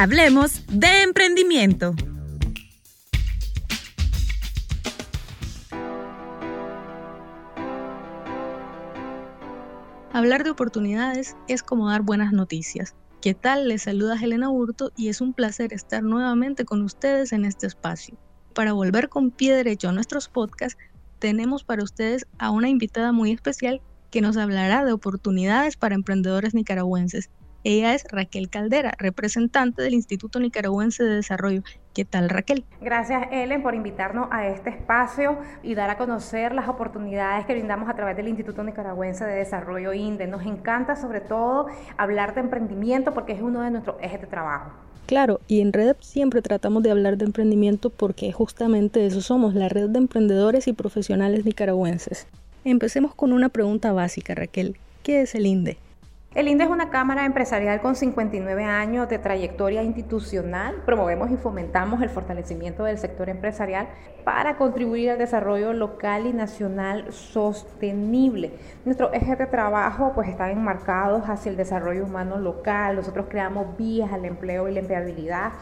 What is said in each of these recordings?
Hablemos de emprendimiento. Hablar de oportunidades es como dar buenas noticias. ¿Qué tal? Les saluda Helena Hurto y es un placer estar nuevamente con ustedes en este espacio. Para volver con pie derecho a nuestros podcasts, tenemos para ustedes a una invitada muy especial que nos hablará de oportunidades para emprendedores nicaragüenses ella es Raquel Caldera, representante del Instituto Nicaragüense de Desarrollo. ¿Qué tal, Raquel? Gracias, Ellen, por invitarnos a este espacio y dar a conocer las oportunidades que brindamos a través del Instituto Nicaragüense de Desarrollo INDE. Nos encanta, sobre todo, hablar de emprendimiento porque es uno de nuestros ejes de trabajo. Claro, y en Red siempre tratamos de hablar de emprendimiento porque justamente eso somos, la red de emprendedores y profesionales nicaragüenses. Empecemos con una pregunta básica, Raquel. ¿Qué es el INDE? El INDE es una cámara empresarial con 59 años de trayectoria institucional. Promovemos y fomentamos el fortalecimiento del sector empresarial para contribuir al desarrollo local y nacional sostenible. Nuestros ejes de trabajo pues están enmarcados hacia el desarrollo humano local. Nosotros creamos vías al empleo y la empleabilidad.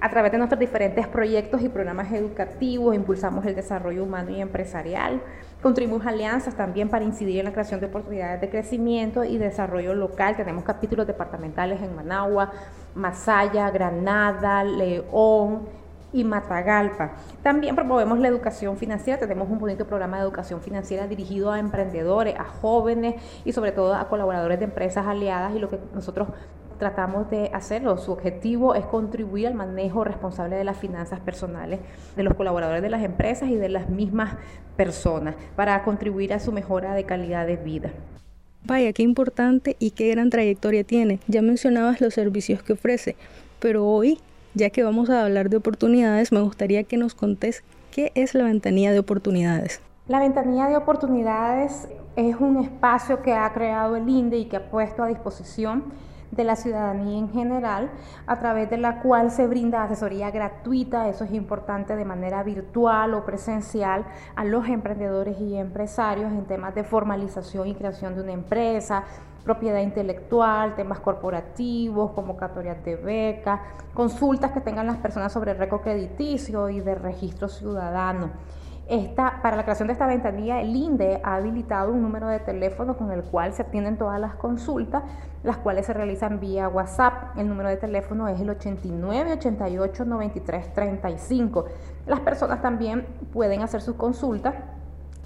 A través de nuestros diferentes proyectos y programas educativos impulsamos el desarrollo humano y empresarial. Contribuimos alianzas también para incidir en la creación de oportunidades de crecimiento y desarrollo local. Tenemos capítulos departamentales en Managua, Masaya, Granada, León, y Matagalpa. También promovemos la educación financiera, tenemos un bonito programa de educación financiera dirigido a emprendedores, a jóvenes y sobre todo a colaboradores de empresas aliadas y lo que nosotros tratamos de hacerlo. Su objetivo es contribuir al manejo responsable de las finanzas personales de los colaboradores de las empresas y de las mismas personas para contribuir a su mejora de calidad de vida. Vaya, qué importante y qué gran trayectoria tiene. Ya mencionabas los servicios que ofrece, pero hoy, ya que vamos a hablar de oportunidades, me gustaría que nos contés qué es la ventanilla de oportunidades. La ventanilla de oportunidades es un espacio que ha creado el INDE y que ha puesto a disposición de la ciudadanía en general, a través de la cual se brinda asesoría gratuita, eso es importante, de manera virtual o presencial, a los emprendedores y empresarios en temas de formalización y creación de una empresa, propiedad intelectual, temas corporativos, convocatorias de becas, consultas que tengan las personas sobre el récord crediticio y de registro ciudadano. Esta, para la creación de esta ventanilla, el INDE ha habilitado un número de teléfono con el cual se atienden todas las consultas, las cuales se realizan vía WhatsApp. El número de teléfono es el 89 88 93 35. Las personas también pueden hacer sus consultas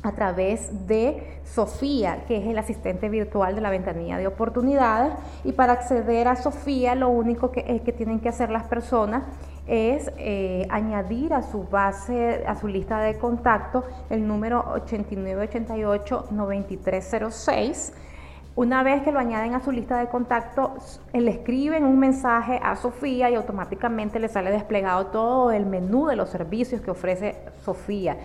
a través de Sofía, que es el asistente virtual de la ventanilla de oportunidades. Y para acceder a Sofía, lo único que, es que tienen que hacer las personas es eh, añadir a su base, a su lista de contacto, el número 8988-9306. Una vez que lo añaden a su lista de contacto, le escriben un mensaje a Sofía y automáticamente le sale desplegado todo el menú de los servicios que ofrece Sofía.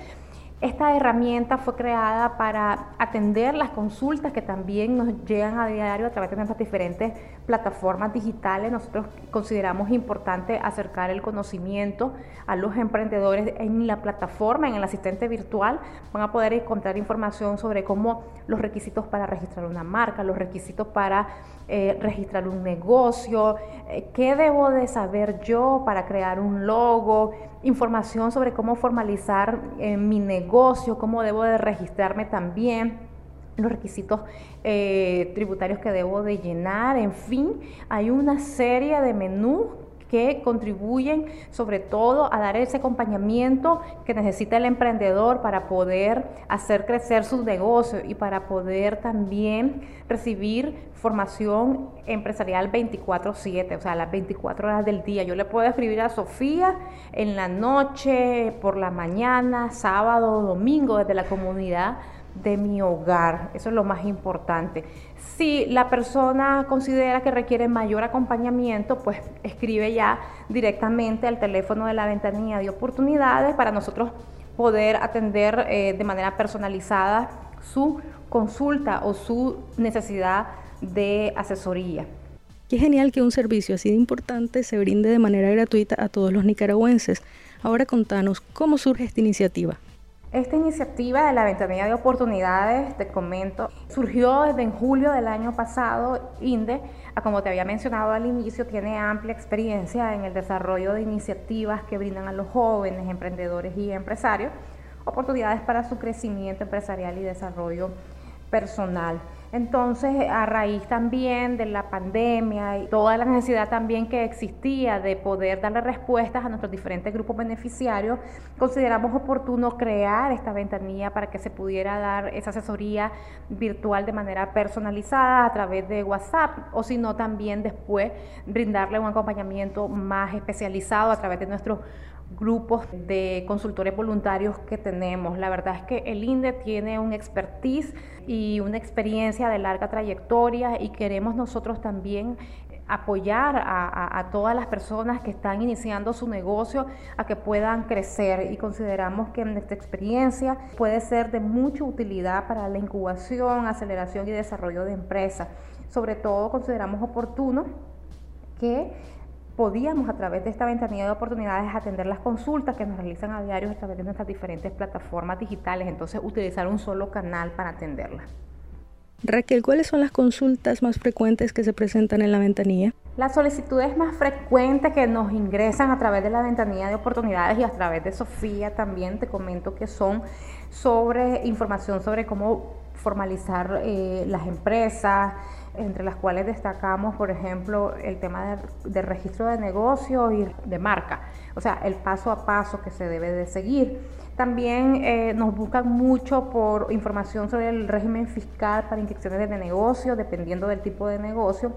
Esta herramienta fue creada para atender las consultas que también nos llegan a diario a través de nuestras diferentes plataformas digitales. Nosotros consideramos importante acercar el conocimiento a los emprendedores en la plataforma, en el asistente virtual. Van a poder encontrar información sobre cómo los requisitos para registrar una marca, los requisitos para eh, registrar un negocio, eh, qué debo de saber yo para crear un logo, información sobre cómo formalizar eh, mi negocio, cómo debo de registrarme también los requisitos tributarios que debo de llenar, en fin, hay una serie de menús que contribuyen sobre todo a dar ese acompañamiento que necesita el emprendedor para poder hacer crecer su negocio y para poder también recibir formación empresarial 24/7, o sea, las 24 horas del día. Yo le puedo escribir a Sofía en la noche, por la mañana, sábado, domingo, desde la comunidad de mi hogar. Eso es lo más importante. Si la persona considera que requiere mayor acompañamiento, pues escribe ya directamente al teléfono de la ventanilla de oportunidades para nosotros poder atender eh, de manera personalizada su consulta o su necesidad de asesoría. Qué genial que un servicio así de importante se brinde de manera gratuita a todos los nicaragüenses. Ahora contanos, ¿cómo surge esta iniciativa? Esta iniciativa de la ventanilla de oportunidades, te comento, surgió desde en julio del año pasado, INDE, como te había mencionado al inicio, tiene amplia experiencia en el desarrollo de iniciativas que brindan a los jóvenes, emprendedores y empresarios oportunidades para su crecimiento empresarial y desarrollo personal. Entonces, a raíz también de la pandemia y toda la necesidad también que existía de poder darle respuestas a nuestros diferentes grupos beneficiarios, consideramos oportuno crear esta ventanilla para que se pudiera dar esa asesoría virtual de manera personalizada a través de WhatsApp o si no también después brindarle un acompañamiento más especializado a través de nuestros grupos de consultores voluntarios que tenemos. La verdad es que el INDE tiene un expertise y una experiencia de larga trayectoria y queremos nosotros también apoyar a, todas las personas que están iniciando su negocio a que puedan crecer y consideramos que nuestra experiencia puede ser de mucha utilidad para la incubación, aceleración y desarrollo de empresas. Sobre todo consideramos oportuno que podíamos a través de esta ventanilla de oportunidades atender las consultas que nos realizan a diario a través de nuestras diferentes plataformas digitales, entonces utilizar un solo canal para atenderlas. Raquel, ¿cuáles son las consultas más frecuentes que se presentan en la ventanilla? Las solicitudes más frecuentes que nos ingresan a través de la ventanilla de oportunidades y a través de Sofía también te comento que son sobre información sobre cómo formalizar eh, las empresas, entre las cuales destacamos, por ejemplo, el tema de, registro de negocio y de marca, o sea, el paso a paso que se debe de seguir. También eh, nos buscan mucho por información sobre el régimen fiscal para inscripciones de negocio, dependiendo del tipo de negocio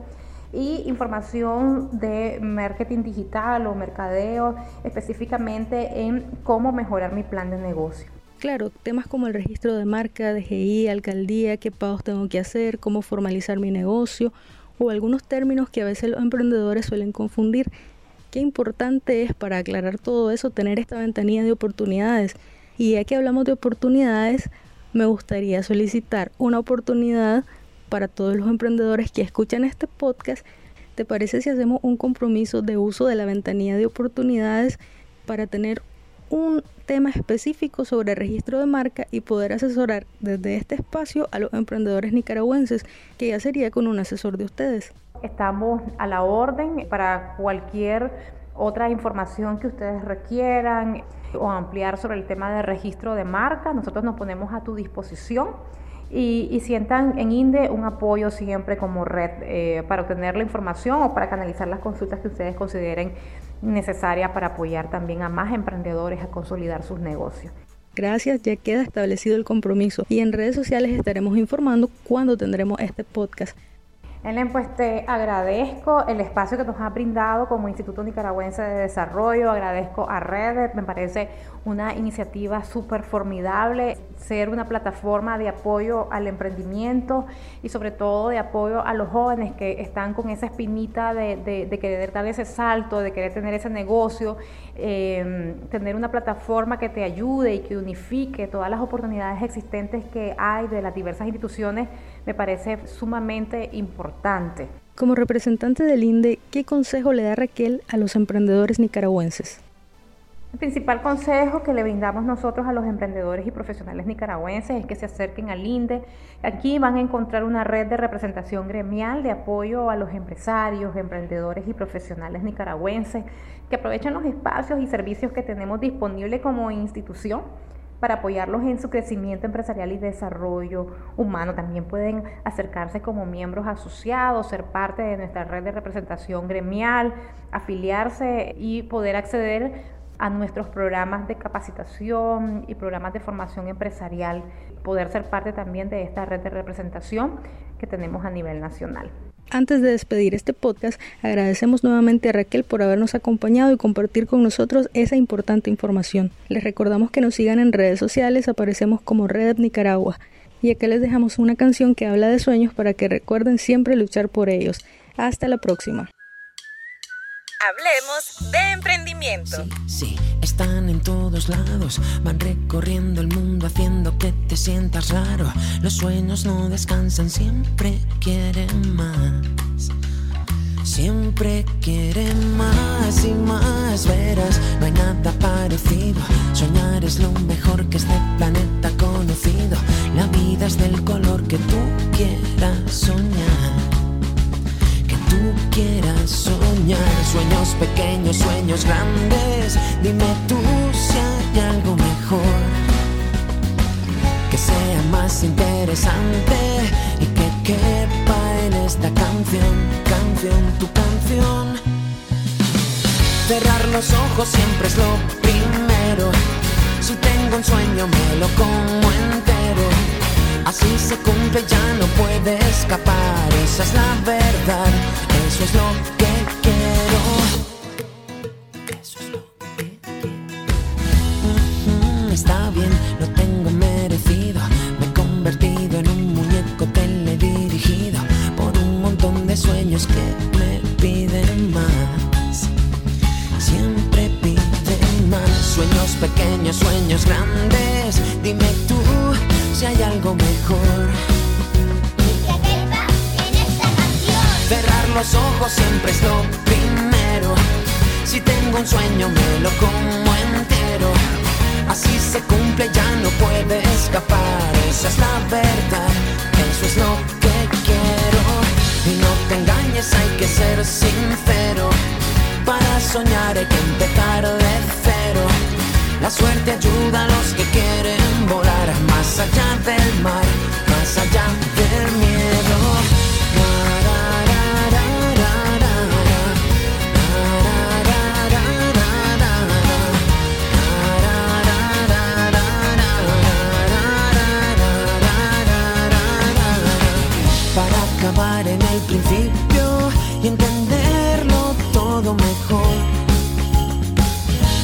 y información de marketing digital o mercadeo específicamente en cómo mejorar mi plan de negocio. Claro, temas como el registro de marca, DGI, alcaldía, qué pagos tengo que hacer, cómo formalizar mi negocio o algunos términos que a veces los emprendedores suelen confundir. Qué importante es para aclarar todo eso tener esta ventanilla de oportunidades. Y ya que hablamos de oportunidades, me gustaría solicitar una oportunidad para todos los emprendedores que escuchan este podcast. ¿Te parece si hacemos un compromiso de uso de la ventanilla de oportunidades para tener un tema específico sobre registro de marca y poder asesorar desde este espacio a los emprendedores nicaragüenses, que ya sería con un asesor de ustedes. Estamos a la orden para cualquier otra información que ustedes requieran o ampliar sobre el tema de registro de marca. Nosotros nos ponemos a tu disposición y, sientan en INDE un apoyo siempre como red eh, para obtener la información o para canalizar las consultas que ustedes consideren necesarias para apoyar también a más emprendedores a consolidar sus negocios. Gracias, ya queda establecido el compromiso y en redes sociales estaremos informando cuándo tendremos este podcast. Ellen, pues te agradezco el espacio que nos ha brindado como Instituto Nicaragüense de Desarrollo, agradezco a Red, me parece una iniciativa súper formidable, ser una plataforma de apoyo al emprendimiento y sobre todo de apoyo a los jóvenes que están con esa espinita de, querer dar ese salto, de querer tener ese negocio, em, tener una plataforma que te ayude y que unifique todas las oportunidades existentes que hay de las diversas instituciones, me parece sumamente importante. Como representante del INDE, ¿qué consejo le da Raquel a los emprendedores nicaragüenses? El principal consejo que le brindamos nosotros a los emprendedores y profesionales nicaragüenses es que se acerquen al INDE. Aquí van a encontrar una red de representación gremial de apoyo a los empresarios, emprendedores y profesionales nicaragüenses que aprovechen los espacios y servicios que tenemos disponibles como institución para apoyarlos en su crecimiento empresarial y desarrollo humano. También pueden acercarse como miembros asociados, ser parte de nuestra red de representación gremial, afiliarse y poder acceder a nuestros programas de capacitación y programas de formación empresarial, poder ser parte también de esta red de representación que tenemos a nivel nacional. Antes de despedir este podcast, agradecemos nuevamente a Raquel por habernos acompañado y compartir con nosotros esa importante información. Les recordamos que nos sigan en redes sociales, aparecemos como Red Nicaragua. Y acá les dejamos una canción que habla de sueños para que recuerden siempre luchar por ellos. Hasta la próxima. Hablemos de emprendimiento. Sí, sí, están en todos lados, van recorriendo el mundo haciendo que te sientas raro. Los sueños no descansan, siempre quieren más. Siempre quieren más y más, verás, no hay nada parecido. Soñar es lo mejor que este planeta conocido. La vida es del color que tú quieras soñar Sueños pequeños, sueños grandes. Dime tú si hay algo mejor. Que sea más interesante y que quepa en esta canción, canción, tu canción. Cerrar los ojos siempre es lo primero. Si tengo un sueño me lo como entero. Así se cumple, ya no puede escapar. Esa es la verdad, eso es lo que quiero. Un sueño me lo como entero. Así se cumple, ya no puede escapar. Esa es la verdad, eso es lo que quiero. Y no te engañes, hay que ser sincero. Para soñar hay que empezar de cero. La suerte ayuda a los que quieren volar más allá del mar,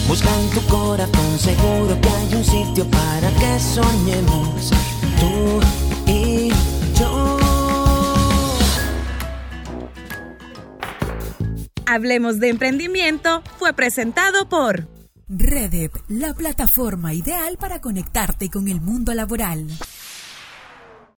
Busca en tu corazón, seguro que hay un sitio para que soñemos tú y yo. Hablemos de emprendimiento fue presentado por Redep, la plataforma ideal para conectarte con el mundo laboral.